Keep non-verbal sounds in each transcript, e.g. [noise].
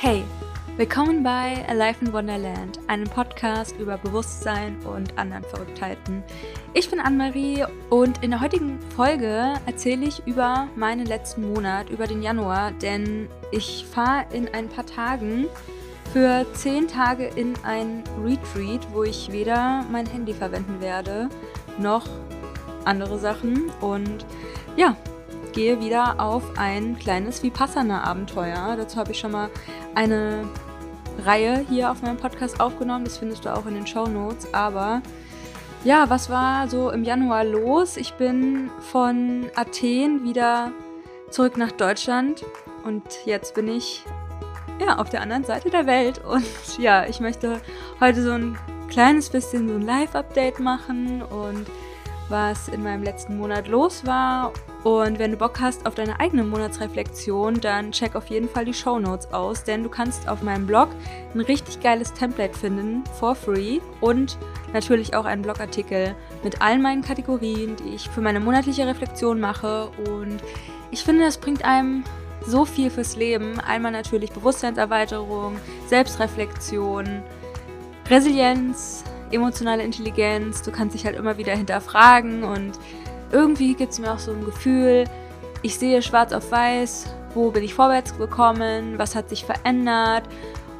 Hey, willkommen bei Alive in Wonderland, einem Podcast über Bewusstsein und anderen Verrücktheiten. Ich bin Anne-Marie und in der heutigen Folge erzähle ich über meinen letzten Monat, über den Januar, denn ich fahre in ein paar Tagen für zehn Tage in ein Retreat, wo ich weder mein Handy verwenden werde, noch andere Sachen und ja, gehe wieder auf ein kleines Vipassana-Abenteuer. Dazu habe ich schon mal eine Reihe hier auf meinem Podcast aufgenommen. Das findest du auch in den Show Notes. Aber ja, was war so im Januar los? Ich bin von Athen wieder zurück nach Deutschland und jetzt bin ich ja auf der anderen Seite der Welt. [laughs] Und ja, ich möchte heute so ein kleines bisschen so ein Live-Update machen und was in meinem letzten Monat los war. Und wenn du Bock hast auf deine eigene Monatsreflexion, dann check auf jeden Fall die Show Notes aus, denn du kannst auf meinem Blog ein richtig geiles Template finden, for free und natürlich auch einen Blogartikel mit allen meinen Kategorien, die ich für meine monatliche Reflexion mache. Und ich finde, das bringt einem so viel fürs Leben. Einmal natürlich Bewusstseinserweiterung, Selbstreflexion, Resilienz, emotionale Intelligenz, du kannst dich halt immer wieder hinterfragen und irgendwie gibt es mir auch so ein Gefühl, ich sehe schwarz auf weiß, wo bin ich vorwärts gekommen, was hat sich verändert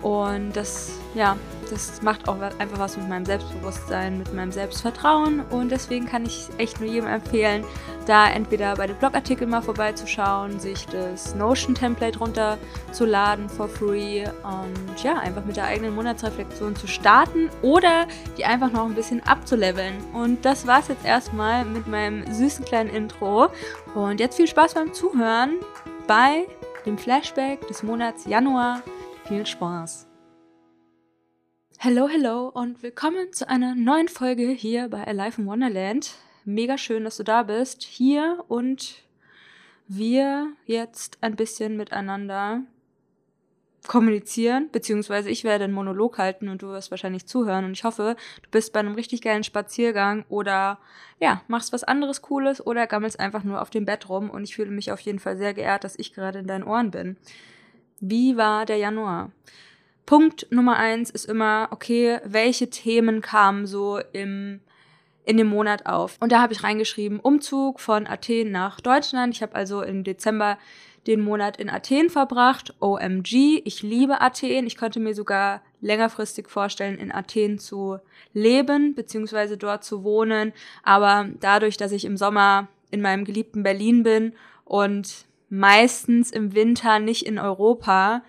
und das, ja, das macht auch einfach was mit meinem Selbstbewusstsein, mit meinem Selbstvertrauen und deswegen kann ich echt nur jedem empfehlen, da entweder bei den Blogartikeln mal vorbeizuschauen, sich das Notion-Template runterzuladen for free und ja, einfach mit der eigenen Monatsreflexion zu starten oder die einfach noch ein bisschen abzuleveln. Und das war's jetzt erstmal mit meinem süßen kleinen Intro und jetzt viel Spaß beim Zuhören bei dem Flashback des Monats Januar. Viel Spaß! Hallo, hallo und willkommen zu einer neuen Folge hier bei Alive in Wonderland. Mega schön, dass du da bist, hier und wir jetzt ein bisschen miteinander kommunizieren, beziehungsweise ich werde einen Monolog halten und du wirst wahrscheinlich zuhören und ich hoffe, du bist bei einem richtig geilen Spaziergang oder ja, machst was anderes Cooles oder gammelst einfach nur auf dem Bett rum und ich fühle mich auf jeden Fall sehr geehrt, dass ich gerade in deinen Ohren bin. Wie war der Januar? Punkt Nummer eins ist immer, okay, welche Themen kamen so im, in dem Monat auf? Und da habe ich reingeschrieben, Umzug von Athen nach Deutschland. Ich habe also im Dezember den Monat in Athen verbracht. OMG, ich liebe Athen. Ich könnte mir sogar längerfristig vorstellen, in Athen zu leben, beziehungsweise dort zu wohnen. Aber dadurch, dass ich im Sommer in meinem geliebten Berlin bin und meistens im Winter nicht in Europa,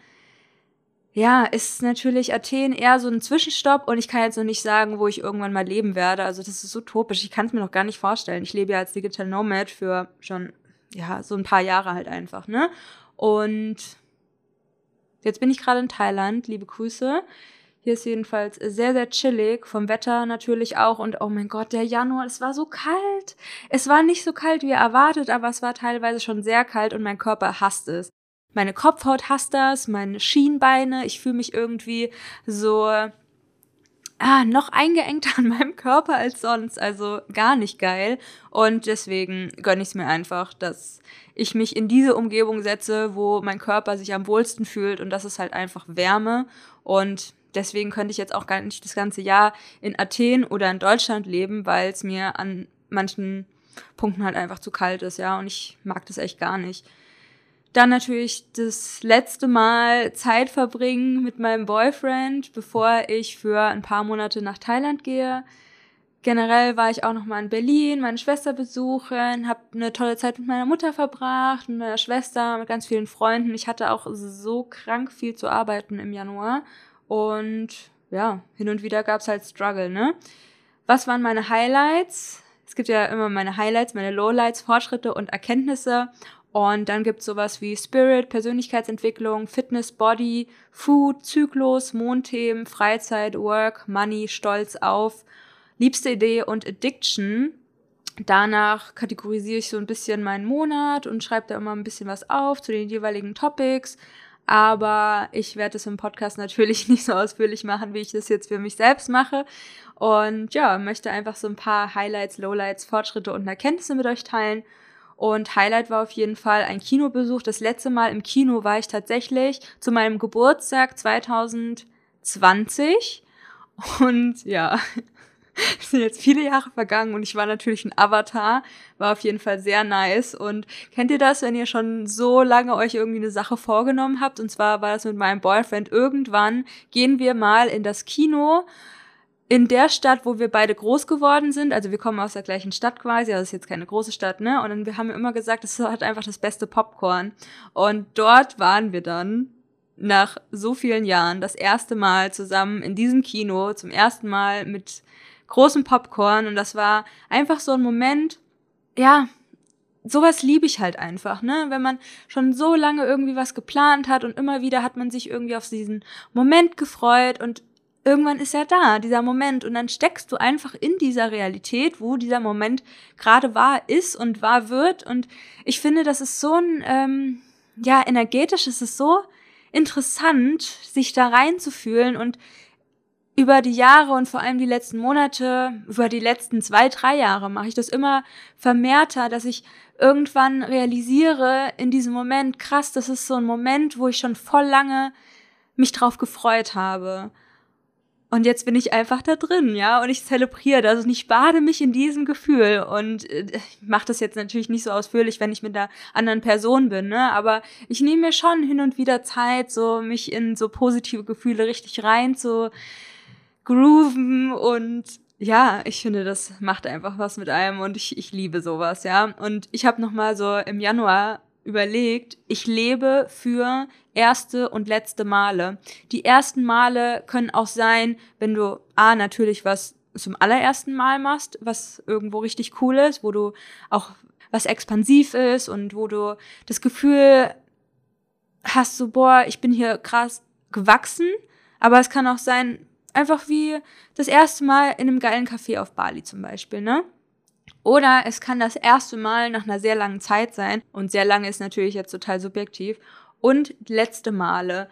ja, ist natürlich Athen eher so ein Zwischenstopp und ich kann jetzt noch nicht sagen, wo ich irgendwann mal leben werde. Also das ist utopisch. Ich kann es mir noch gar nicht vorstellen. Ich lebe ja als Digital Nomad für schon, ja, so ein paar Jahre halt einfach, ne? Und jetzt bin ich gerade in Thailand. Liebe Grüße. Hier ist jedenfalls sehr, sehr chillig. Vom Wetter natürlich auch. Und oh mein Gott, der Januar, es war so kalt. Es war nicht so kalt wie erwartet, aber es war teilweise schon sehr kalt und mein Körper hasst es meine Kopfhaut hasst das, meine Schienbeine, ich fühle mich irgendwie so ah, noch eingeengter [laughs] an meinem Körper als sonst, also gar nicht geil. Und deswegen gönne ich es mir einfach, dass ich mich in diese Umgebung setze, wo mein Körper sich am wohlsten fühlt und das ist halt einfach Wärme. Und deswegen könnte ich jetzt auch gar nicht das ganze Jahr in Athen oder in Deutschland leben, weil es mir an manchen Punkten halt einfach zu kalt ist, ja, und ich mag das echt gar nicht. Dann natürlich das letzte Mal Zeit verbringen mit meinem Boyfriend, bevor ich für ein paar Monate nach Thailand gehe. Generell war ich auch noch mal in Berlin, meine Schwester besuchen, habe eine tolle Zeit mit meiner Mutter verbracht, mit meiner Schwester, mit ganz vielen Freunden. Ich hatte auch so krank viel zu arbeiten im Januar und ja, hin und wieder gab's halt Struggle, ne? Was waren meine Highlights? Es gibt ja immer meine Highlights, meine Lowlights, Fortschritte und Erkenntnisse. Und dann gibt's sowas wie Spirit, Persönlichkeitsentwicklung, Fitness, Body, Food, Zyklus, Mondthemen, Freizeit, Work, Money, Stolz auf, liebste Idee und Addiction. Danach kategorisiere ich so ein bisschen meinen Monat und schreibe da immer ein bisschen was auf zu den jeweiligen Topics. Aber ich werde es im Podcast [laughs] natürlich nicht so ausführlich machen, wie ich das jetzt für mich selbst mache. Und ja, möchte einfach so ein paar Highlights, Lowlights, Fortschritte und Erkenntnisse mit euch teilen. Und Highlight war auf jeden Fall ein Kinobesuch. Das letzte Mal im Kino war ich tatsächlich zu meinem Geburtstag 2020. Und ja, [laughs] es sind jetzt viele Jahre vergangen und ich war natürlich ein Avatar. War auf jeden Fall sehr nice. Und kennt ihr das, wenn ihr schon so lange euch irgendwie eine Sache vorgenommen habt? Und zwar war das mit meinem Boyfriend. Irgendwann gehen wir mal in das Kino in der Stadt, wo wir beide groß geworden sind, also wir kommen aus der gleichen Stadt quasi, also es ist jetzt keine große Stadt, ne? Und dann, wir haben immer gesagt, es hat einfach das beste Popcorn. Und dort waren wir dann nach so vielen Jahren das erste Mal zusammen in diesem Kino, zum ersten Mal mit großem Popcorn. Und das war einfach so ein Moment, ja, sowas liebe ich halt einfach, ne? Wenn man schon so lange irgendwie was geplant hat und immer wieder hat man sich irgendwie auf diesen Moment gefreut und irgendwann ist er da, dieser Moment. Und dann steckst du einfach in dieser Realität, wo dieser Moment gerade wahr ist und wahr wird. Und ich finde, das ist so ein, ähm, ja, energetisch ist es so interessant, sich da reinzufühlen und über die Jahre und vor allem die letzten Monate, über die letzten zwei, drei Jahre mache ich das immer vermehrter, dass ich irgendwann realisiere in diesem Moment, krass, das ist so ein Moment, wo ich schon voll lange mich drauf gefreut habe. Und jetzt bin ich einfach da drin, ja, und ich zelebriere das und ich bade mich in diesem Gefühl. Und äh, ich mache das jetzt natürlich nicht so ausführlich, wenn ich mit einer anderen Person bin, ne? Aber ich nehme mir schon hin und wieder Zeit, so mich in so positive Gefühle richtig rein zu grooven und ja, ich finde, das macht einfach was mit einem und ich, ich liebe sowas, ja. Und ich habe noch mal so im Januar überlegt, ich lebe für erste und letzte Male. Die ersten Male können auch sein, wenn du A, natürlich was zum allerersten Mal machst, was irgendwo richtig cool ist, wo du auch was expansiv ist und wo du das Gefühl hast, so, boah, ich bin hier krass gewachsen. Aber es kann auch sein, einfach wie das erste Mal in einem geilen Café auf Bali zum Beispiel, ne? Oder es kann das erste Mal nach einer sehr langen Zeit sein. Und sehr lange ist natürlich jetzt total subjektiv. Und letzte Male.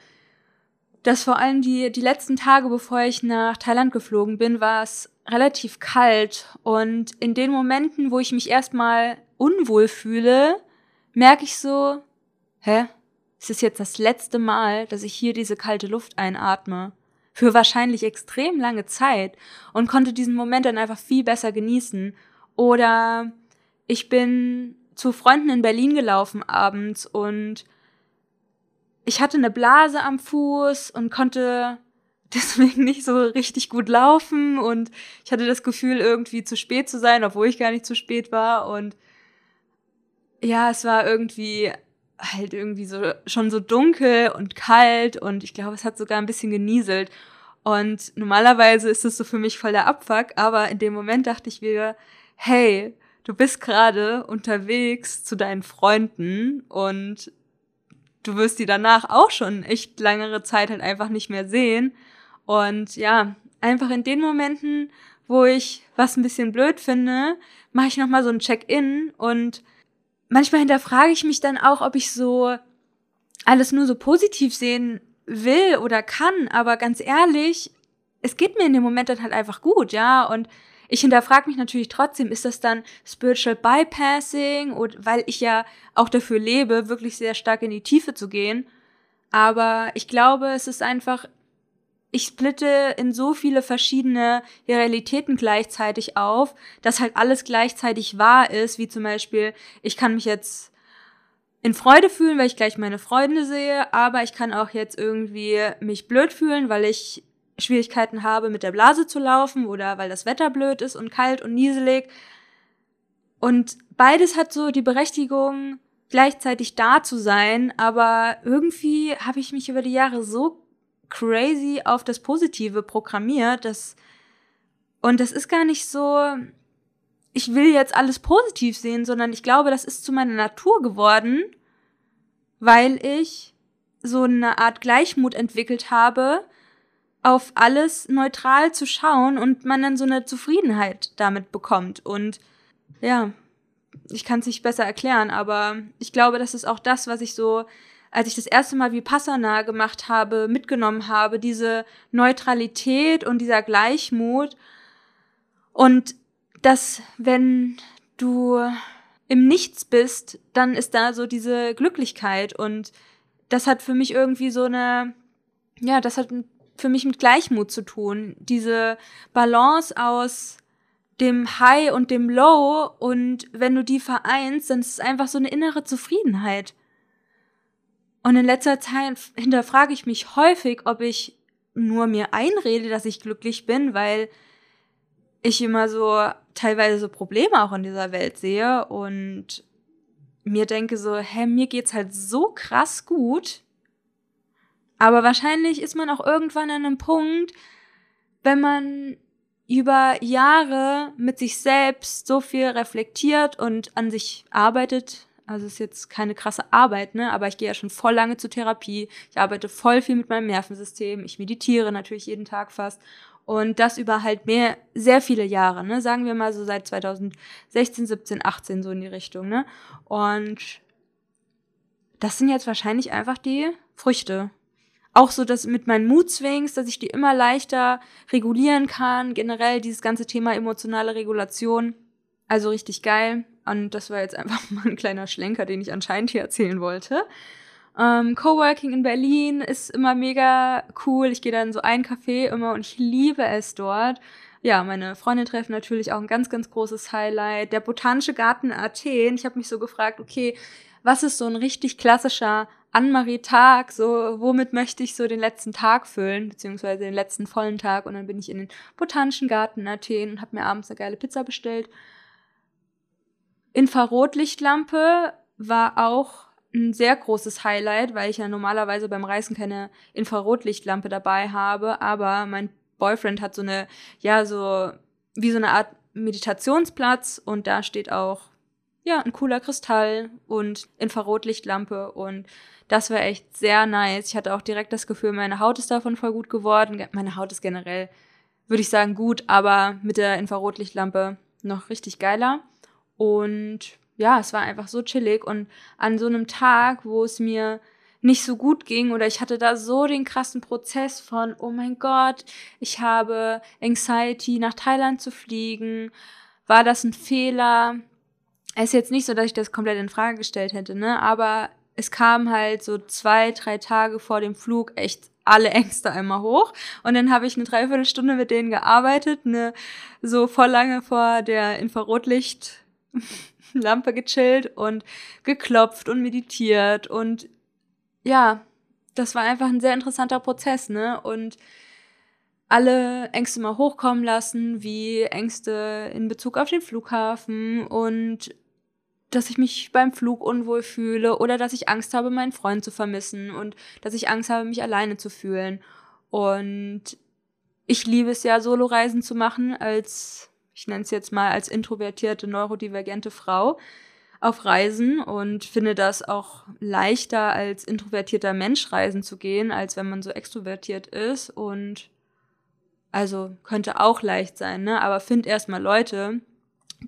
Das vor allem die, die letzten Tage, bevor ich nach Thailand geflogen bin, war es relativ kalt. Und in den Momenten, wo ich mich erstmal unwohl fühle, merke ich so, hä? Es ist jetzt das letzte Mal, dass ich hier diese kalte Luft einatme. Für wahrscheinlich extrem lange Zeit und konnte diesen Moment dann einfach viel besser genießen oder ich bin zu Freunden in Berlin gelaufen abends und ich hatte eine Blase am Fuß und konnte [laughs] deswegen nicht so richtig gut laufen. Und ich hatte das Gefühl, irgendwie zu spät zu sein, obwohl ich gar nicht zu spät war. Und ja, es war irgendwie halt irgendwie so schon so dunkel und kalt. Und ich glaube, es hat sogar ein bisschen genieselt. Und normalerweise ist es so für mich voll der Abfuck, aber in dem Moment dachte ich wieder, hey, du bist gerade unterwegs zu deinen Freunden und du wirst die danach auch schon echt langere Zeit halt einfach nicht mehr sehen. Und ja, einfach in den Momenten, wo ich was ein bisschen blöd finde, mache ich nochmal so ein Check-in und manchmal hinterfrage ich mich dann auch, ob ich so alles nur so positiv sehen will oder kann, aber ganz ehrlich, es geht mir in dem Moment dann halt einfach gut, ja, und ich hinterfrage mich natürlich trotzdem, ist das dann Spiritual Bypassing und weil ich ja auch dafür lebe, wirklich sehr stark in die Tiefe zu gehen. Aber ich glaube, es ist einfach, ich splitte in so viele verschiedene Realitäten gleichzeitig auf, dass halt alles gleichzeitig wahr ist, wie zum Beispiel, ich kann mich jetzt in Freude fühlen, weil ich gleich meine Freunde sehe, aber ich kann auch jetzt irgendwie mich blöd fühlen, weil ich Schwierigkeiten habe, mit der Blase zu laufen oder weil das Wetter blöd ist und kalt und nieselig. Und beides hat so die Berechtigung, gleichzeitig da zu sein, aber irgendwie habe ich mich über die Jahre so crazy auf das Positive programmiert, dass und das ist gar nicht so, ich will jetzt alles positiv sehen, sondern ich glaube, das ist zu meiner Natur geworden, weil ich so eine Art Gleichmut entwickelt habe, auf alles neutral zu schauen und man dann so eine Zufriedenheit damit bekommt. Und ja, ich kann es nicht besser erklären, aber ich glaube, das ist auch das, was ich so, als ich das erste Mal Vipassana gemacht habe, mitgenommen habe, diese Neutralität und dieser Gleichmut. Und dass, wenn du im Nichts bist, dann ist da so diese Glücklichkeit und das hat für mich irgendwie so eine, ja, das hat für mich mit Gleichmut zu tun. Diese Balance aus dem High und dem Low und wenn du die vereinst, dann ist es einfach so eine innere Zufriedenheit. Und in letzter Zeit hinterfrage ich mich häufig, ob ich nur mir einrede, dass ich glücklich bin, weil ich immer so teilweise so Probleme auch in dieser Welt sehe und mir denke so, hä, mir geht's halt so krass gut. Aber wahrscheinlich ist man auch irgendwann an einem Punkt, wenn man über Jahre mit sich selbst so viel reflektiert und an sich arbeitet. Also ist jetzt keine krasse Arbeit, ne? Aber ich gehe ja schon voll lange zur Therapie. Ich arbeite voll viel mit meinem Nervensystem. Ich meditiere natürlich jeden Tag fast. Und das über halt mehr, sehr viele Jahre, ne? Sagen wir mal so seit 2016, 17, 18 so in die Richtung, ne? Und das sind jetzt wahrscheinlich einfach die Früchte. Auch so, dass mit meinen Mood-Swings, dass ich die immer leichter regulieren kann. Generell dieses ganze Thema emotionale Regulation. Also richtig geil. Und das war jetzt einfach [laughs] mal ein kleiner Schlenker, den ich anscheinend hier erzählen wollte. Ähm, Coworking in Berlin ist immer mega cool. Ich gehe da in so ein Café immer und ich liebe es dort. Ja, meine Freunde treffen natürlich auch ein ganz, ganz großes Highlight. Der Botanische Garten Athen. Ich habe mich so gefragt, okay, was ist so ein richtig klassischer Anne-Marie-Tag? So, womit möchte ich so den letzten Tag füllen, beziehungsweise den letzten vollen Tag? Und dann bin ich in den Botanischen Garten Athen und habe mir abends eine geile Pizza bestellt. Infrarotlichtlampe war auch ein sehr großes Highlight, weil ich ja normalerweise beim Reisen keine Infrarotlichtlampe dabei habe, aber mein Boyfriend hat so eine, ja, so wie so eine Art Meditationsplatz und da steht auch, ja, ein cooler Kristall und Infrarotlichtlampe und das war echt sehr nice. Ich hatte auch direkt das Gefühl, meine Haut ist davon voll gut geworden. Meine Haut ist generell, würde ich sagen, gut, aber mit der Infrarotlichtlampe noch richtig geiler. Und ja, es war einfach so chillig und an so einem Tag, wo es mir nicht so gut ging oder ich hatte da so den krassen Prozess von, oh mein Gott, ich habe Anxiety, nach Thailand zu fliegen. War das ein Fehler? Es ist jetzt nicht so, dass ich das komplett in Frage gestellt hätte, ne? Aber es kam halt so zwei, drei Tage vor dem Flug echt alle [laughs] Ängste einmal hoch. Und dann habe ich eine Dreiviertelstunde mit denen gearbeitet, ne, so voll lange vor der Infrarotlicht Lampe gechillt und geklopft und meditiert und ja, das war einfach ein sehr interessanter Prozess, ne? Und alle Ängste mal hochkommen lassen, wie Ängste in Bezug auf den Flughafen und dass ich mich beim Flug unwohl fühle oder dass ich Angst habe, meinen Freund zu vermissen und dass ich Angst habe, mich alleine zu fühlen. Und ich liebe es ja, Soloreisen zu machen als ich nenne es jetzt mal als introvertierte, neurodivergente Frau auf Reisen und finde das auch leichter als introvertierter Mensch reisen zu gehen, als wenn man so extrovertiert ist und also könnte auch leicht sein, ne? Aber find erstmal Leute,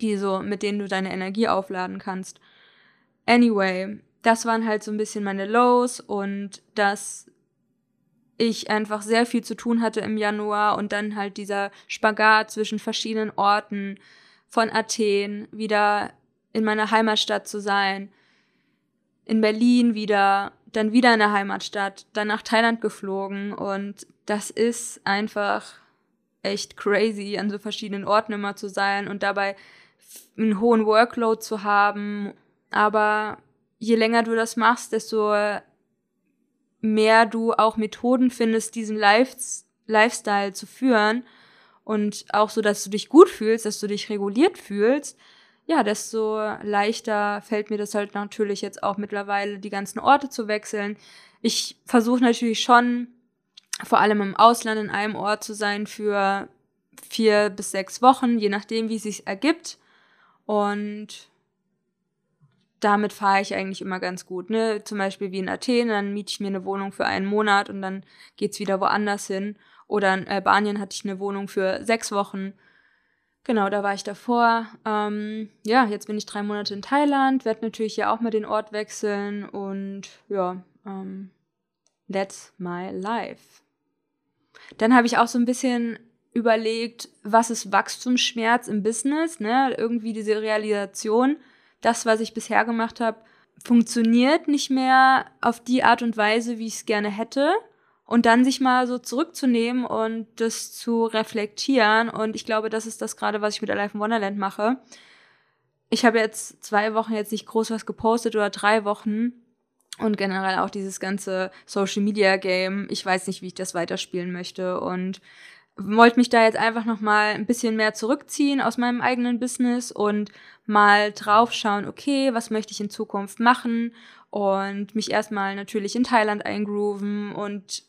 die so, mit denen du deine Energie aufladen kannst. Anyway, das waren halt so ein bisschen meine Lows und das ich einfach sehr viel zu tun hatte im Januar und dann halt dieser Spagat zwischen verschiedenen Orten von Athen wieder in meiner Heimatstadt zu sein, in Berlin wieder, dann wieder in der Heimatstadt, dann nach Thailand geflogen und das ist einfach echt crazy, an so verschiedenen Orten immer zu sein und dabei einen hohen Workload zu haben. Aber je länger du das machst, desto mehr du auch Methoden findest, diesen Life Lifestyle zu führen und auch so, dass du dich gut fühlst, dass du dich reguliert fühlst, ja, desto leichter fällt mir das halt natürlich jetzt auch mittlerweile, die ganzen Orte zu wechseln. Ich versuche natürlich schon, vor allem im Ausland in einem Ort zu sein für vier bis sechs Wochen, je nachdem, wie es sich ergibt. Und damit fahre ich eigentlich immer ganz gut. Ne? Zum Beispiel wie in Athen, dann miete ich mir eine Wohnung für einen Monat und dann geht's wieder woanders hin. Oder in Albanien hatte ich eine Wohnung für sechs Wochen. Genau, da war ich davor. Ähm, ja, jetzt bin ich drei Monate in Thailand, werde natürlich ja auch mal den Ort wechseln und ja, ähm, that's my life. Dann habe ich auch so ein bisschen überlegt, was ist Wachstumsschmerz im Business, ne? Irgendwie diese Realisation, das, was ich bisher gemacht habe, funktioniert nicht mehr auf die Art und Weise, wie ich es gerne hätte. Und dann sich mal so zurückzunehmen und das zu reflektieren. Und ich glaube, das ist das gerade, was ich mit Alive in Wonderland mache. Ich habe jetzt zwei Wochen jetzt nicht groß was gepostet oder drei Wochen. Und generell auch dieses ganze Social Media Game. Ich weiß nicht, wie ich das weiterspielen möchte. Und wollte mich da jetzt einfach noch mal ein bisschen mehr zurückziehen aus meinem eigenen Business und mal draufschauen, okay, was möchte ich in Zukunft machen? Und mich erstmal natürlich in Thailand eingrooven und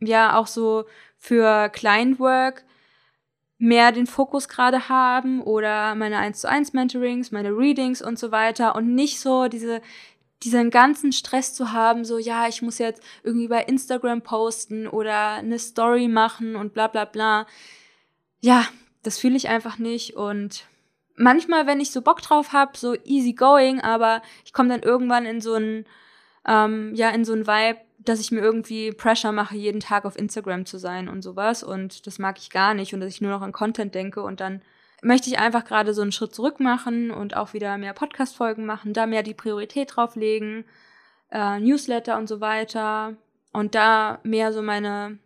ja auch so für Client-Work mehr den Fokus gerade haben oder meine 1 zu 1 Mentorings, meine Readings und so weiter und nicht so diese diesen ganzen Stress zu haben, so ja, ich muss jetzt irgendwie bei Instagram posten oder eine Story machen und bla bla bla. Ja, das fühle ich einfach nicht. Und manchmal, wenn ich so Bock drauf habe, so easy going, aber ich komme dann irgendwann in so ein ähm, ja in so ein Vibe, dass ich mir irgendwie Pressure mache, jeden Tag auf Instagram zu sein und sowas. Und das mag ich gar nicht. Und dass ich nur noch an Content denke und dann möchte ich einfach gerade so einen Schritt zurück machen und auch wieder mehr Podcast-Folgen machen, da mehr die Priorität drauflegen, äh, Newsletter und so weiter und da mehr so meine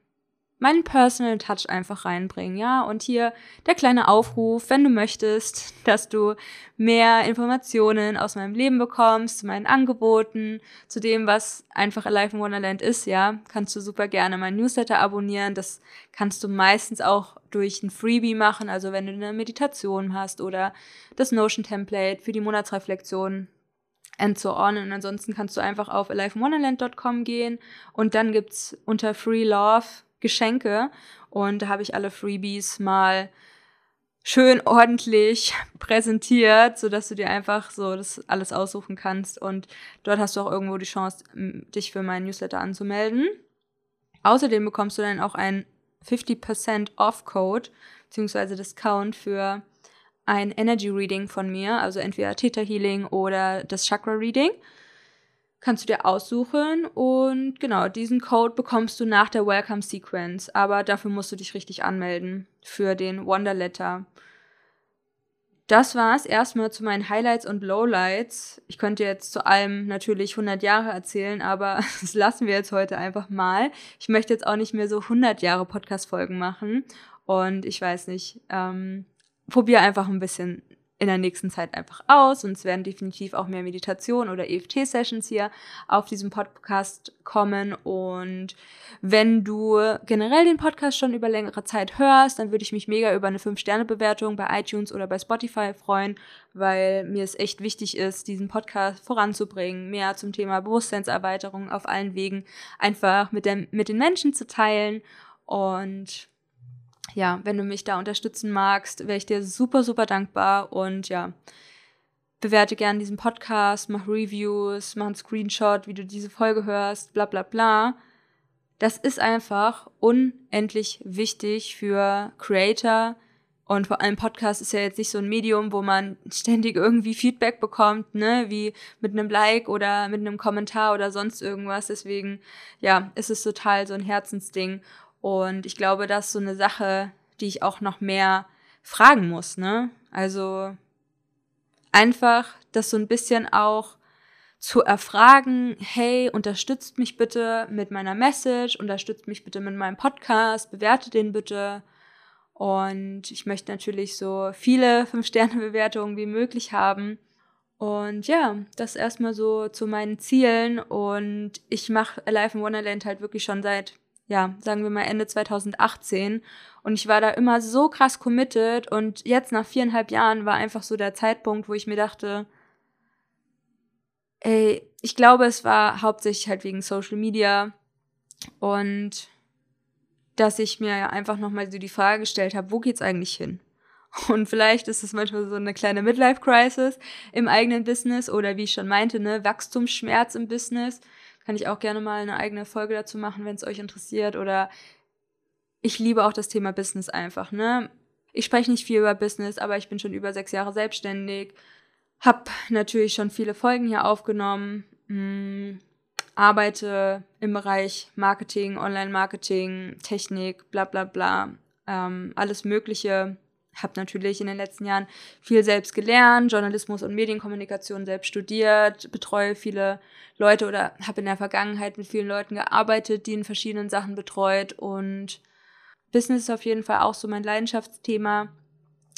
meinen Personal Touch einfach reinbringen, ja. Und hier der kleine Aufruf, wenn du möchtest, dass du mehr Informationen aus meinem Leben bekommst, zu meinen Angeboten, zu dem, was einfach Alive in Wonderland ist, ja, kannst du super gerne meinen Newsletter abonnieren. Das kannst du meistens auch durch ein Freebie machen, also wenn du eine Meditation hast oder das Notion Template für die Monatsreflexion and so on. Und ansonsten kannst du einfach auf alivewonderland.com gehen und dann gibt's unter Free Love Geschenke. Und da habe ich alle Freebies mal schön ordentlich [laughs] präsentiert, so dass du dir einfach so das alles aussuchen kannst. Und dort hast du auch irgendwo die Chance, dich für meinen Newsletter anzumelden. Außerdem bekommst du dann auch einen 50% Off-Code beziehungsweise Discount für ein Energy Reading von mir, also entweder Theta Healing oder das Chakra Reading kannst du dir aussuchen und genau, diesen Code bekommst du nach der Welcome Sequence, aber dafür musst du dich richtig anmelden für den Wonder Letter. Das war's erstmal zu meinen Highlights und Lowlights. Ich könnte jetzt zu allem natürlich 100 Jahre erzählen, aber [laughs] das lassen wir jetzt heute einfach mal. Ich möchte jetzt auch nicht mehr so 100 Jahre Podcast-Folgen machen und ich weiß nicht, ähm, probiere einfach ein bisschen in der nächsten Zeit einfach aus und es werden definitiv auch mehr Meditation oder EFT-Sessions hier auf diesem Podcast kommen. Und wenn du generell den Podcast schon über längere Zeit hörst, dann würde ich mich mega über eine 5-Sterne-Bewertung bei iTunes oder bei Spotify freuen, weil mir es echt wichtig ist, diesen Podcast voranzubringen, mehr zum Thema Bewusstseinserweiterung auf allen Wegen einfach mit, dem, mit den Menschen zu teilen. Und ja, wenn du mich da unterstützen magst, wäre ich dir super, super dankbar. Und ja, bewerte gerne diesen Podcast, mach Reviews, mach einen Screenshot, wie du diese Folge hörst, bla bla bla. Das ist einfach unendlich wichtig für Creator. Und vor allem Podcast ist ja jetzt nicht so ein Medium, wo man ständig irgendwie Feedback bekommt, ne, wie mit einem Like oder mit einem Kommentar oder sonst irgendwas. Deswegen, ja, ist es total so ein Herzensding. Und ich glaube, das ist so eine Sache, die ich auch noch mehr fragen muss, ne? Also einfach das so ein bisschen auch zu erfragen, hey, unterstützt mich bitte mit meiner Message, unterstützt mich bitte mit meinem Podcast, bewertet den bitte. Und ich möchte natürlich so viele [laughs] Fünf-Sterne-Bewertungen wie möglich haben. Und ja, das erstmal so zu meinen Zielen. Und ich mache Alive in Wonderland halt wirklich schon seit ja, sagen wir mal Ende 2018. Und ich war da immer so krass committed. Und jetzt nach viereinhalb Jahren war einfach so der Zeitpunkt, wo ich mir dachte, ey, ich glaube, es war hauptsächlich halt wegen Social Media und dass ich mir einfach nochmal so die Frage gestellt habe, wo geht's eigentlich hin? [laughs] Und vielleicht ist es manchmal so eine kleine Midlife-Crisis im eigenen Business oder wie ich schon meinte, ne, Wachstumsschmerz im Business. Kann ich auch gerne mal eine eigene Folge dazu machen, wenn es euch interessiert. Oder ich liebe auch das Thema Business einfach, ne? Ich spreche nicht viel über Business, aber ich bin schon über sechs Jahre selbstständig. Hab natürlich schon viele Folgen hier aufgenommen. Mh, hm, arbeite im Bereich Marketing, Online-Marketing, Technik, bla bla bla. Ähm, alles Mögliche. Habe natürlich in den letzten Jahren viel selbst gelernt, Journalismus und Medienkommunikation selbst studiert, betreue viele Leute oder habe in der Vergangenheit mit vielen Leuten gearbeitet, die in verschiedenen Sachen betreut und Business ist auf jeden Fall auch so mein Leidenschaftsthema.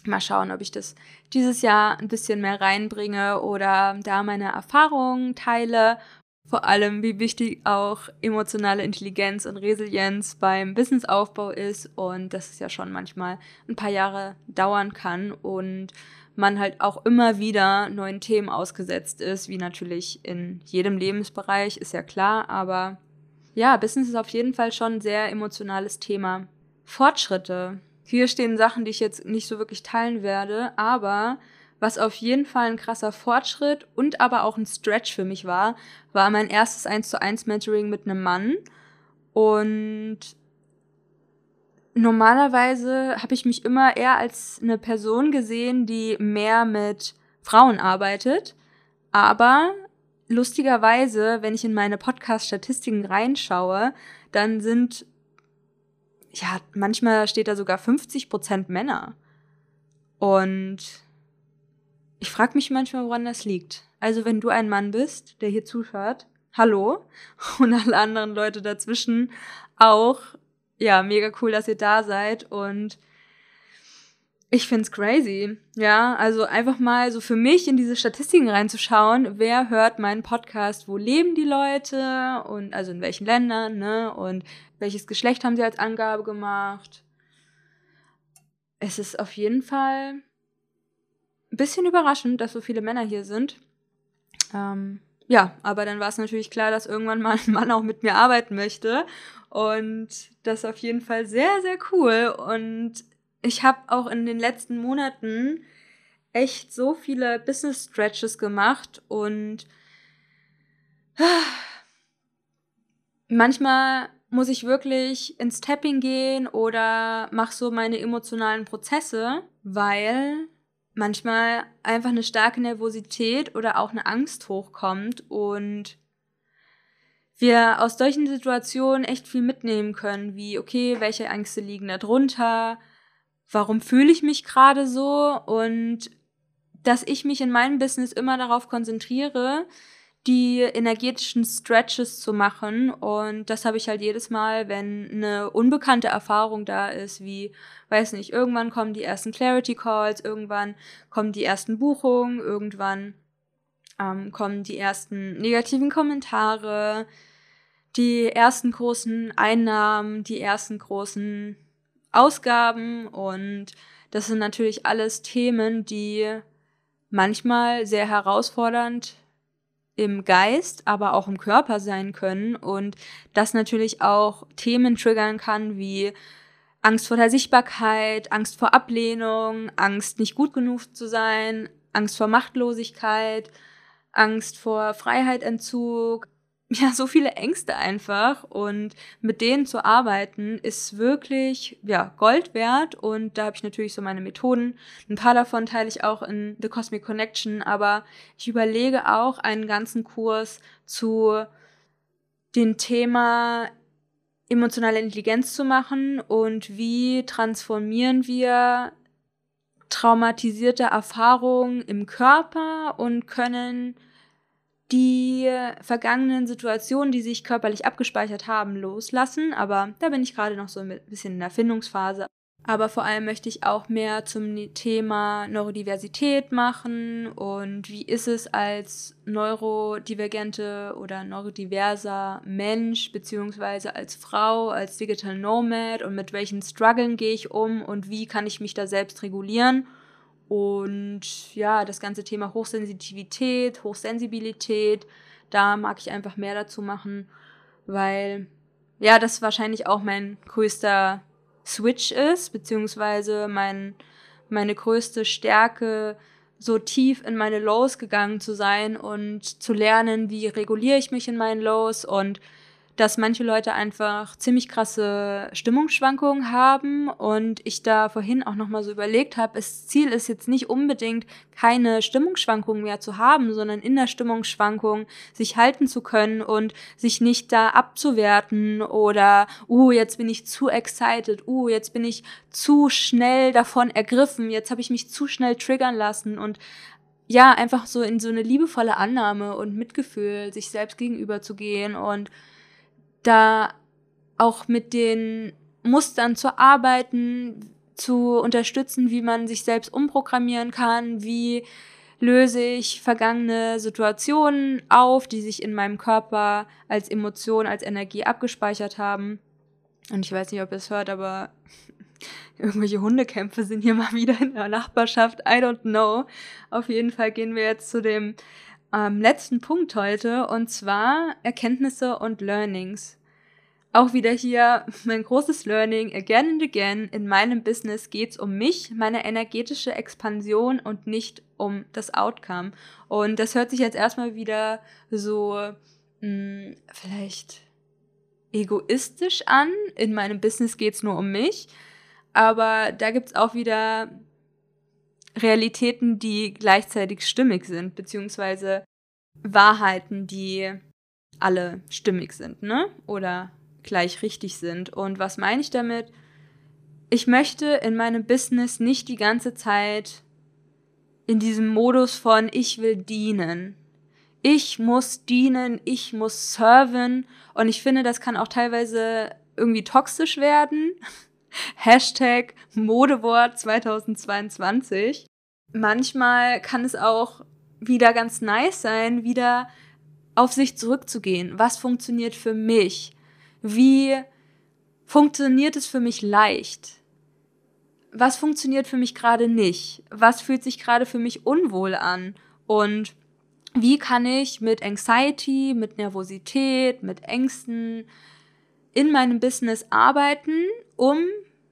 Mal schauen, ob ich das dieses Jahr ein bisschen mehr reinbringe oder da meine Erfahrungen teile. Vor allem, wie wichtig auch emotionale Intelligenz und Resilienz beim Businessaufbau ist und dass es ja schon manchmal ein paar Jahre dauern kann und man halt auch immer wieder neuen Themen ausgesetzt ist, wie natürlich in jedem Lebensbereich, ist ja klar, aber ja, Business ist auf jeden Fall schon ein sehr emotionales Thema. Fortschritte. Hier stehen Sachen, die ich jetzt nicht so wirklich teilen werde, aber was auf jeden Fall ein krasser Fortschritt und aber auch ein Stretch für mich war, war mein erstes 1 zu 1 Mentoring mit einem Mann. Und normalerweise habe ich mich immer eher als eine Person gesehen, die mehr mit Frauen arbeitet. Aber lustigerweise, wenn ich in meine Podcast-Statistiken reinschaue, dann sind ja, manchmal steht da sogar 50 Prozent Männer. Und ich frage mich manchmal, woran das liegt. Also, wenn du ein Mann bist, der hier zuhört, hallo. [laughs] Und alle anderen Leute dazwischen auch. Ja, mega cool, dass ihr da seid. Und ich find's crazy. Ja, also einfach mal so für mich in diese Statistiken reinzuschauen, wer hört meinen Podcast, wo leben die Leute und also in welchen Ländern, ne? Und welches Geschlecht haben sie als Angabe gemacht? Es ist auf jeden Fall bisschen überraschend, dass so viele Männer hier sind. Ähm, ja, aber dann war es natürlich klar, dass irgendwann mal ein Mann auch mit mir arbeiten möchte. Und das ist auf jeden Fall sehr, sehr cool. Und ich habe auch in den letzten Monaten echt so viele Business Stretches gemacht und manchmal muss ich wirklich ins Tapping gehen oder mache so meine emotionalen Prozesse, weil manchmal einfach eine starke Nervosität oder auch eine Angst hochkommt und wir aus solchen Situationen echt viel mitnehmen können, wie, okay, welche Ängste liegen da drunter, warum fühle ich mich gerade so? Und dass ich mich in meinem Business immer darauf konzentriere, die energetischen Stretches zu machen. Und das habe ich halt jedes Mal, wenn eine unbekannte Erfahrung da ist, wie, weiß nicht, irgendwann kommen die ersten Clarity Calls, irgendwann kommen die ersten Buchungen, irgendwann ähm, kommen die ersten negativen Kommentare, die ersten großen Einnahmen, die ersten großen Ausgaben und das sind natürlich alles Themen, die manchmal sehr herausfordernd im Geist, aber auch im Körper sein können und das natürlich auch Themen triggern kann wie Angst vor der Sichtbarkeit, Angst vor Ablehnung, Angst nicht gut genug zu sein, Angst vor Machtlosigkeit, Angst vor Freiheitentzug, [laughs] ja, so viele Ängste einfach. Und mit denen zu arbeiten ist wirklich, ja, Gold wert. Und da habe ich natürlich so meine Methoden. Ein paar davon teile ich auch in The Cosmic Connection, aber ich überlege auch einen ganzen Kurs zu dem Thema emotionale Intelligenz zu machen. Und wie transformieren wir traumatisierte Erfahrungen im Körper und können die vergangenen Situationen, die sich körperlich abgespeichert haben, loslassen. Aber da bin ich gerade noch so ein bisschen in der Findungsphase. Aber vor allem möchte ich auch mehr zum Thema Neurodiversität machen und wie ist es als neurodivergente oder neurodiverser Mensch beziehungsweise als Frau, als Digital Nomad und mit welchen Struggeln gehe ich um und wie kann ich mich da selbst regulieren und ja, das ganze Thema Hochsensitivität, Hochsensibilität, da mag ich einfach mehr dazu machen, weil ja, das wahrscheinlich auch mein größter Switch ist, beziehungsweise mein, meine größte Stärke, so tief in meine Lows gegangen zu sein und zu lernen, wie reguliere ich mich in meinen Lows und dass manche Leute einfach ziemlich krasse Stimmungsschwankungen haben und ich da vorhin auch noch mal so überlegt habe, das Ziel ist jetzt nicht unbedingt keine Stimmungsschwankungen mehr zu haben, sondern in der Stimmungsschwankung sich halten zu können und sich nicht da abzuwerten oder uh, jetzt bin ich zu excited, uh, jetzt bin ich zu schnell davon ergriffen, jetzt habe ich mich zu schnell triggern lassen und ja, einfach so in so eine liebevolle Annahme und Mitgefühl sich selbst gegenüber zu gehen und da auch mit den Mustern zu arbeiten, zu unterstützen, wie man sich selbst umprogrammieren kann, wie löse ich vergangene Situationen auf, die sich in meinem Körper als Emotion, als Energie abgespeichert haben. Und ich weiß nicht, ob ihr es hört, aber [laughs] irgendwelche Hundekämpfe sind hier mal wieder in der Nachbarschaft. I don't know. Auf jeden Fall gehen wir jetzt zu dem ähm, letzten Punkt heute und zwar Erkenntnisse und Learnings. Auch wieder hier mein großes Learning, again and again, in meinem Business geht's um mich, meine energetische Expansion und nicht um das Outcome. Und das hört sich jetzt erstmal wieder so mh, hm, vielleicht egoistisch an. In meinem Business geht's nur um mich. Aber da gibt's auch wieder Realitäten, die gleichzeitig stimmig sind, beziehungsweise Wahrheiten, die alle stimmig sind, ne? Oder gleich richtig sind. Und was meine ich damit? Ich möchte in meinem Business nicht die ganze Zeit in diesem Modus von ich will dienen. Ich muss dienen, ich muss serven. Und ich finde, das kann auch teilweise irgendwie toxisch werden. [laughs] Hashtag Modewort 2022. Manchmal kann es auch wieder ganz nice sein, wieder auf sich zurückzugehen. Was funktioniert für mich? Wie funktioniert es für mich leicht? Was funktioniert für mich gerade nicht? Was fühlt sich gerade für mich unwohl an? Und wie kann ich mit Anxiety, mit Nervosität, mit Ängsten in meinem Business arbeiten, um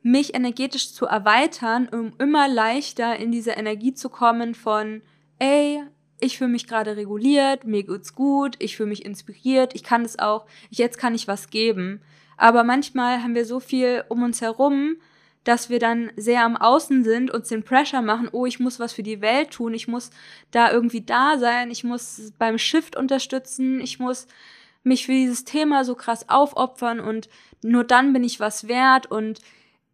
mich energetisch zu erweitern, um immer leichter in diese Energie zu kommen von, ey, ich fühle mich gerade reguliert, mir geht's gut, ich fühle mich inspiriert, ich kann es auch, jetzt kann ich was geben. Aber manchmal haben wir so viel um uns herum, dass wir dann sehr am Außen sind, uns den Pressure machen, oh, ich muss was für die Welt tun, ich muss da irgendwie da sein, ich muss beim Shift unterstützen, ich muss mich für dieses Thema so krass aufopfern und nur dann bin ich was wert und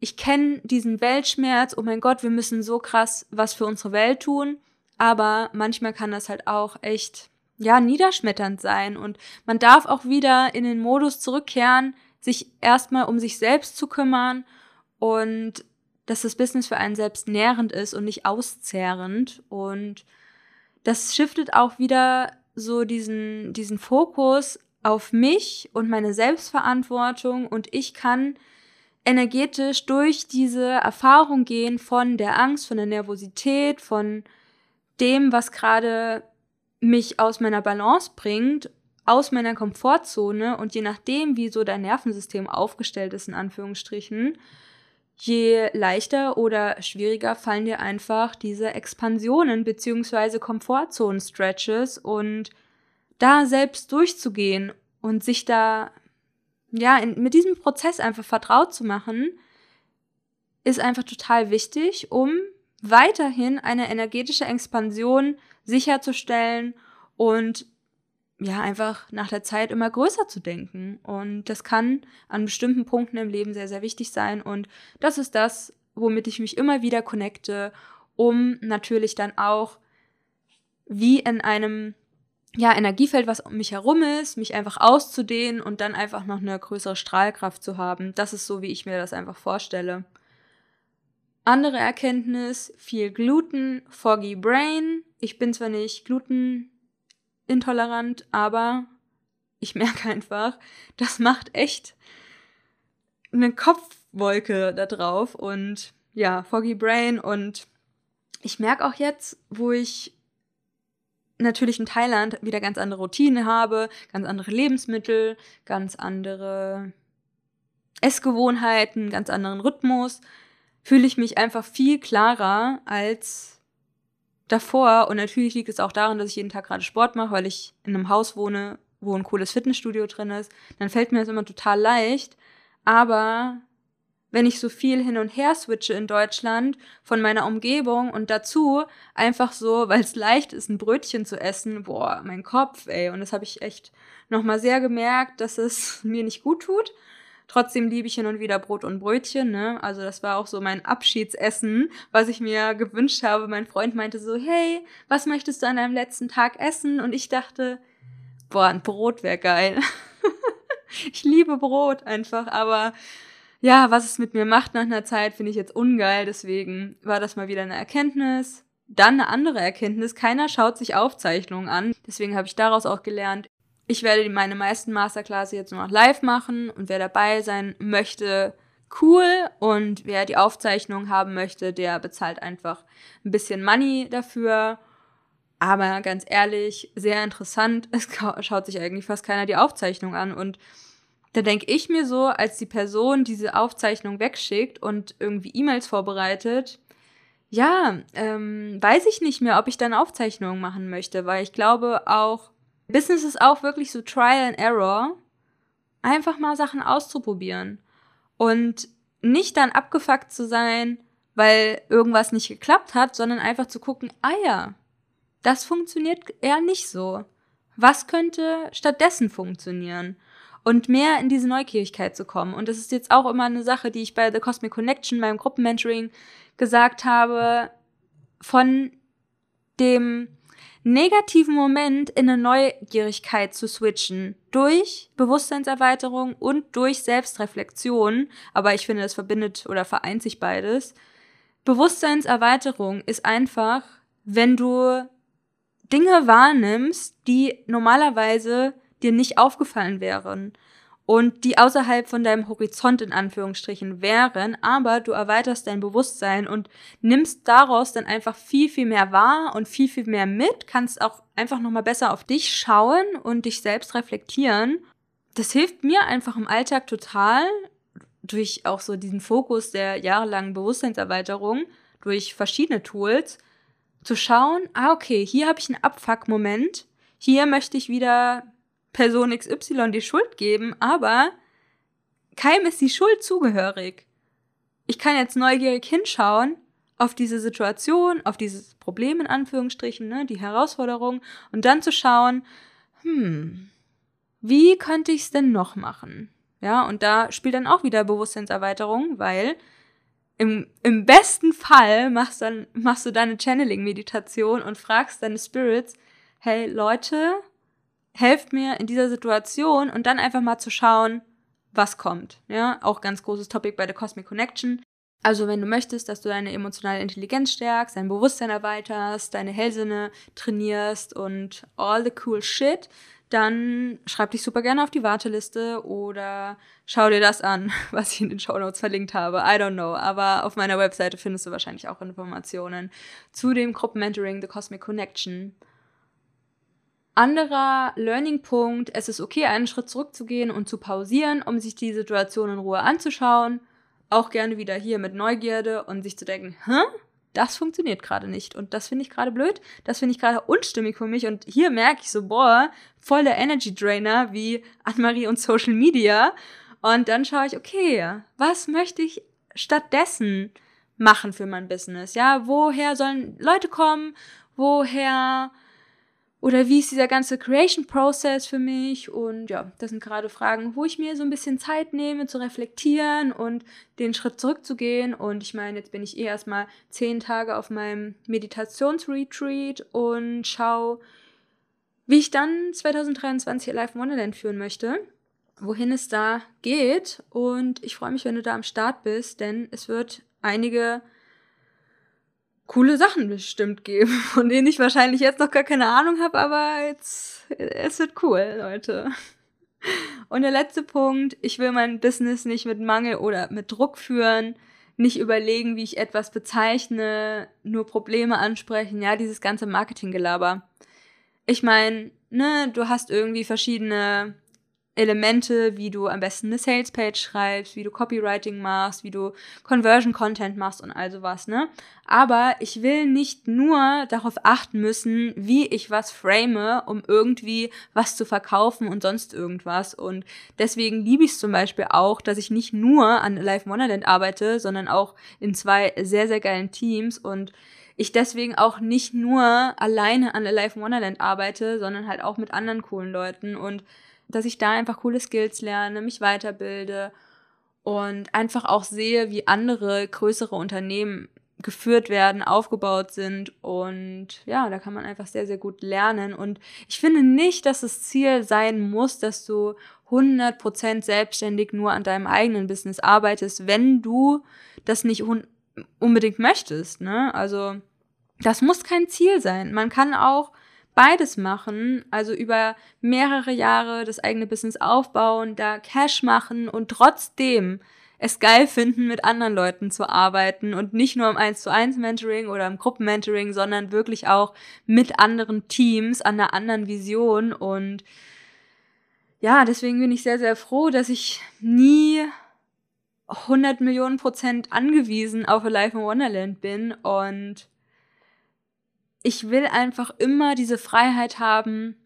ich kenne diesen Weltschmerz, oh mein Gott, wir müssen so krass was für unsere Welt tun, aber manchmal kann das halt auch echt, ja, niederschmetternd sein. Und man darf auch wieder in den Modus zurückkehren, sich erstmal um sich selbst zu kümmern und dass das Business für einen selbst nährend ist und nicht auszehrend. Und das shiftet auch wieder so diesen, diesen Fokus auf mich und meine Selbstverantwortung. Und ich kann energetisch durch diese Erfahrung gehen von der Angst, von der Nervosität, von dem, was gerade mich aus meiner Balance bringt, aus meiner Komfortzone. Und je nachdem, wie so dein Nervensystem aufgestellt ist, in Anführungsstrichen, je leichter oder schwieriger fallen dir einfach diese Expansionen beziehungsweise Komfortzonen-Stretches. Und da selbst durchzugehen und sich da ja, in, mit diesem Prozess einfach vertraut zu machen, ist einfach total wichtig, um weiterhin eine energetische Expansion sicherzustellen und ja, einfach nach der Zeit immer größer zu denken. Und das kann an bestimmten Punkten im Leben sehr, sehr wichtig sein. Und das ist das, womit ich mich immer wieder connecte, um natürlich dann auch wie in einem ja, Energiefeld, was um mich herum ist, mich einfach auszudehnen und dann einfach noch eine größere Strahlkraft zu haben. Das ist so, wie ich mir das einfach vorstelle. Andere Erkenntnis, viel Gluten, foggy brain. Ich bin zwar nicht glutenintolerant, aber ich [laughs] merke einfach, das macht echt eine Kopfwolke da drauf und ja, foggy brain und ich merke auch jetzt, wo ich natürlich in Thailand wieder ganz andere Routine habe, ganz andere Lebensmittel, ganz andere Essgewohnheiten, ganz anderen Rhythmus, fühle ich mich einfach viel klarer als davor. Und natürlich liegt es auch daran, dass ich jeden Tag gerade Sport mache, weil ich in einem Haus wohne, wo ein cooles Fitnessstudio drin ist, dann fällt mir das immer total leicht. Aber wenn ich so viel hin und her switche in Deutschland von meiner Umgebung und dazu einfach so, weil es leicht ist, ein Brötchen zu essen, boah, mein Kopf, ey. Und das habe ich echt nochmal sehr gemerkt, dass es [laughs] mir nicht gut tut. Trotzdem liebe ich hin und wieder Brot und Brötchen, ne? Also das war auch so mein Abschiedsessen, was ich mir gewünscht habe. Mein Freund meinte so, hey, was möchtest du an deinem letzten Tag essen? Und ich dachte, boah, ein Brot wäre geil. [laughs] ich liebe Brot einfach, aber ja, was es mit mir macht nach einer Zeit, finde ich jetzt ungeil. Deswegen war das mal wieder eine Erkenntnis. Dann eine andere Erkenntnis. Keiner schaut sich Aufzeichnungen an. Deswegen habe ich daraus auch gelernt, ich werde meine meisten Masterclass jetzt nur noch live machen und wer dabei sein möchte, cool. Und wer die Aufzeichnung haben möchte, der bezahlt einfach ein bisschen Money dafür. Aber ganz ehrlich, sehr interessant. [laughs] Es schaut sich eigentlich fast keiner die Aufzeichnung an. Und da denke ich mir so, als die Person diese Aufzeichnung wegschickt und irgendwie E-Mails vorbereitet, ja, ähm, weiß ich nicht mehr, ob ich dann Aufzeichnungen machen möchte, weil ich glaube auch, Business ist auch wirklich so Trial and Error. Einfach mal Sachen auszuprobieren. Und nicht dann abgefuckt zu sein, weil irgendwas nicht geklappt hat, sondern einfach zu gucken, ah ja, das funktioniert eher nicht so. Was könnte stattdessen funktionieren? Und mehr in diese Neugierigkeit zu kommen. Und das ist jetzt auch immer eine Sache, die ich bei The Cosmic Connection, meinem Gruppenmentoring, gesagt habe, von dem negativen Moment in eine Neugierigkeit zu switchen. Durch Bewusstseinserweiterung und durch Selbstreflexion. Aber ich finde, das verbindet oder vereint sich beides. Bewusstseinserweiterung ist einfach, wenn du Dinge wahrnimmst, die normalerweise dir nicht aufgefallen wären und die außerhalb von deinem Horizont in Anführungsstrichen wären, aber du erweiterst dein Bewusstsein und nimmst daraus dann einfach viel, viel mehr wahr und viel, viel mehr mit, kannst auch einfach nochmal besser auf dich schauen und dich selbst reflektieren. Das hilft mir einfach im Alltag total, durch auch so diesen Fokus der jahrelangen Bewusstseinserweiterung, durch verschiedene Tools, zu schauen, ah, okay, hier habe ich einen Abfuck-Moment, hier möchte ich wieder Person XY die Schuld geben, aber keinem ist die Schuld zugehörig. Ich kann jetzt neugierig hinschauen auf diese Situation, auf dieses Problem in Anführungsstrichen, ne, die Herausforderung und dann zu schauen, hm, wie könnte ich es denn noch machen? Ja, und da spielt dann auch wieder Bewusstseinserweiterung, weil im, im besten Fall machst, dann, machst du deine Channeling-Meditation und fragst deine Spirits, hey Leute, helft mir in dieser Situation und dann einfach mal zu schauen, was kommt. Ja, auch ganz großes Topic bei der Cosmic Connection. Also wenn du möchtest, dass du deine emotionale Intelligenz stärkst, dein Bewusstsein erweiterst, deine Hellsinne trainierst und all the cool shit, dann schreib dich super gerne auf die Warteliste oder schau dir das an, [laughs] was ich in den Show Notes verlinkt habe. I don't know. Aber auf meiner Webseite findest du wahrscheinlich auch Informationen zu dem Gruppenmentoring The Cosmic Connection. Anderer Learning-Punkt, es ist okay, einen Schritt zurückzugehen und zu pausieren, um sich die Situation in Ruhe anzuschauen. Auch gerne wieder hier mit Neugierde und sich zu denken, hä? Das funktioniert gerade nicht. Und das finde ich gerade blöd. Das finde ich gerade unstimmig für mich. Und hier merke ich so, boah, voll der Energy Drainer wie Anne-Marie und Social Media. Und dann schaue ich, okay, was möchte ich stattdessen machen für mein Business? Ja, woher sollen Leute kommen? Woher oder wie ist dieser ganze Creation Process für mich? Und ja, das sind gerade Fragen, wo ich mir so ein bisschen Zeit nehme zu reflektieren und den Schritt zurückzugehen. Und ich meine, jetzt bin ich eh erstmal zehn Tage auf meinem Meditationsretreat und schau, wie ich dann 2023 Live Wonderland führen möchte, wohin es da geht. Und ich freue mich, wenn du da am Start bist, denn es wird einige coole Sachen bestimmt geben, [laughs] von denen ich wahrscheinlich jetzt noch gar keine Ahnung habe, aber jetzt, es wird cool, Leute. Und der letzte Punkt, ich will mein Business nicht mit Mangel oder mit Druck führen, nicht überlegen, wie ich etwas bezeichne, nur Probleme ansprechen, ja, dieses ganze Marketinggelaber. Ich meine, ne, du hast irgendwie verschiedene Elemente, wie du am besten eine Salespage schreibst, wie du Copywriting machst, wie du Conversion Content machst und all sowas, ne? Aber ich will nicht nur darauf achten müssen, wie ich was frame, um irgendwie was zu verkaufen und sonst irgendwas. Und deswegen liebe ich es zum Beispiel auch, dass ich nicht nur an Live Wonderland arbeite, sondern auch in zwei sehr, sehr geilen Teams und ich deswegen auch nicht nur alleine an Alive Wonderland arbeite, sondern halt auch mit anderen coolen Leuten und dass ich da einfach coole Skills lerne, mich weiterbilde und einfach auch sehe, wie andere größere Unternehmen geführt werden, aufgebaut sind und ja, da kann man einfach sehr, sehr gut lernen und ich finde nicht, dass das Ziel sein muss, dass du 100% selbstständig nur an deinem eigenen Business arbeitest, wenn du das nicht unbedingt möchtest, ne? Also das muss kein Ziel sein. Man kann auch beides machen, also über mehrere Jahre das eigene Business aufbauen, da Cash machen und trotzdem es geil finden, mit anderen Leuten zu arbeiten und nicht nur im 1 zu 1 Mentoring oder im Gruppenmentoring, sondern wirklich auch mit anderen Teams an einer anderen Vision. Und ja, deswegen bin ich sehr, sehr froh, dass ich nie 100 Millionen Prozent angewiesen auf Alive in Wonderland bin. Und ich will einfach immer diese Freiheit haben,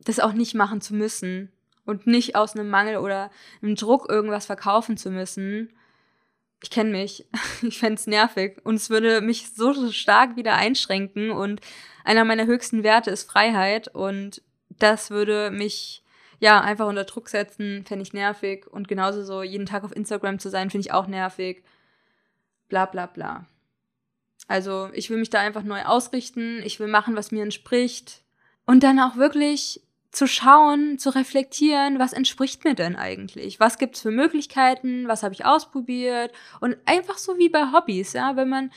das auch nicht machen zu müssen und nicht aus einem Mangel oder einem Druck irgendwas verkaufen zu müssen. Ich kenne mich. [laughs] Ich fände nervig und es würde mich so stark wieder einschränken und einer meiner höchsten Werte ist Freiheit und das würde mich ja einfach unter Druck setzen, fände ich nervig und genauso so jeden Tag auf Instagram zu sein, finde ich auch nervig. Bla bla bla. Also ich will mich da einfach neu ausrichten, ich will machen, was mir entspricht. Und dann auch wirklich zu schauen, zu reflektieren, was entspricht mir denn eigentlich? Was gibt's für Möglichkeiten? Was habe ich ausprobiert? Und einfach so wie bei Hobbys, ja, wenn man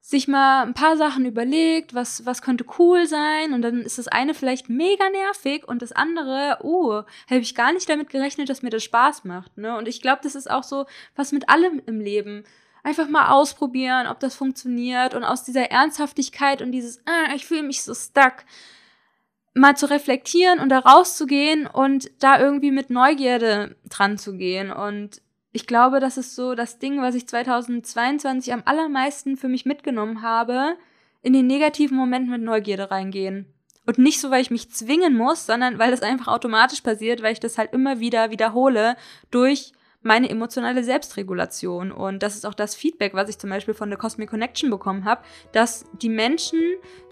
sich mal ein paar Sachen überlegt, was, was könnte cool sein und dann ist das eine vielleicht mega nervig und das andere, oh, habe ich gar nicht damit gerechnet, dass mir das Spaß macht, ne? Und ich glaube, das ist auch so was mit allem im Leben einfach mal ausprobieren, ob das funktioniert und aus dieser Ernsthaftigkeit und dieses, ah, ich fühle mich so stuck, mal zu reflektieren und da rauszugehen und da irgendwie mit Neugierde dran zu gehen. Und ich glaube, das ist so das Ding, was ich 2022 am allermeisten für mich mitgenommen habe, in den negativen Momenten mit Neugierde reingehen. Und nicht so, weil ich mich zwingen muss, sondern weil das einfach automatisch passiert, weil ich das halt immer wieder wiederhole durch meine emotionale Selbstregulation. Und das ist auch das Feedback, was ich zum Beispiel von der Cosmic Connection bekommen habe, dass die Menschen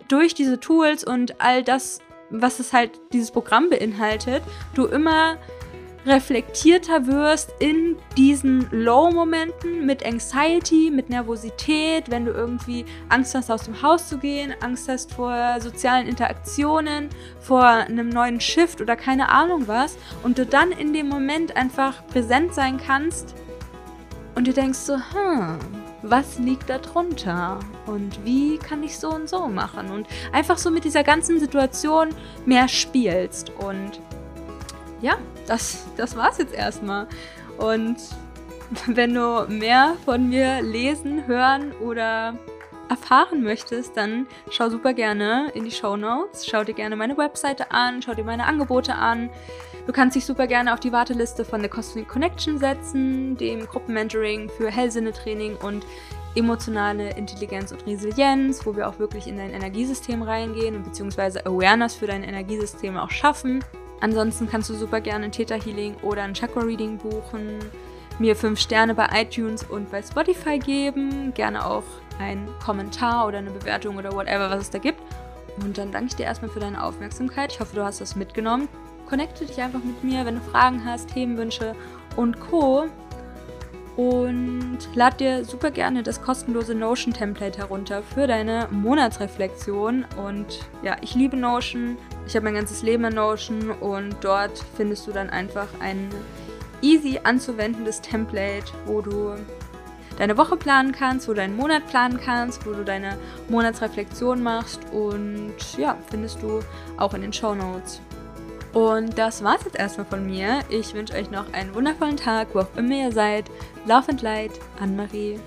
durch diese Tools und all das, was es halt dieses Programm beinhaltet, du immer reflektierter wirst in diesen Low-Momenten mit Anxiety, mit Nervosität, wenn du irgendwie Angst hast, aus dem Haus zu gehen, Angst hast vor sozialen Interaktionen, vor einem neuen Shift oder keine Ahnung was. Und du dann in dem Moment einfach präsent sein kannst und du denkst so, hm, was liegt da drunter? Und wie kann ich so und so machen? Und einfach so mit dieser ganzen Situation mehr spielst. Und ja, das, das war's jetzt erstmal. Und wenn du mehr von mir lesen, hören oder erfahren möchtest, dann schau super gerne in die Show Notes. Schau dir gerne meine Webseite an, schau dir meine Angebote an. Du kannst dich super gerne auf die Warteliste von The Cosmic Connection setzen, dem Gruppenmentoring für Hellsinnetraining und emotionale Intelligenz und Resilienz, wo wir auch wirklich in dein Energiesystem reingehen beziehungsweise Awareness für dein Energiesystem auch schaffen. Ansonsten kannst du super gerne ein Theta Healing oder ein Chakra Reading buchen, mir 5 Sterne bei iTunes und bei Spotify geben, gerne auch einen Kommentar oder eine Bewertung oder whatever, was es da gibt. Und dann danke ich dir erstmal für deine Aufmerksamkeit. Ich hoffe, du hast das mitgenommen. Connecte dich einfach mit mir, wenn du Fragen hast, Themenwünsche und Co. Und lad dir super gerne das kostenlose Notion Template herunter für deine Monatsreflexion. Und ja, ich liebe Notion. Ich habe mein ganzes Leben in Notion und dort findest du dann einfach ein easy anzuwendendes Template, wo du deine Woche planen kannst, wo du deinen Monat planen kannst, wo du deine Monatsreflexion machst und ja, findest du auch in den Show Notes. Und das war's jetzt erstmal von mir. Ich wünsche euch noch einen wundervollen Tag, wo auch immer ihr seid. Love and Light, Anne-Marie.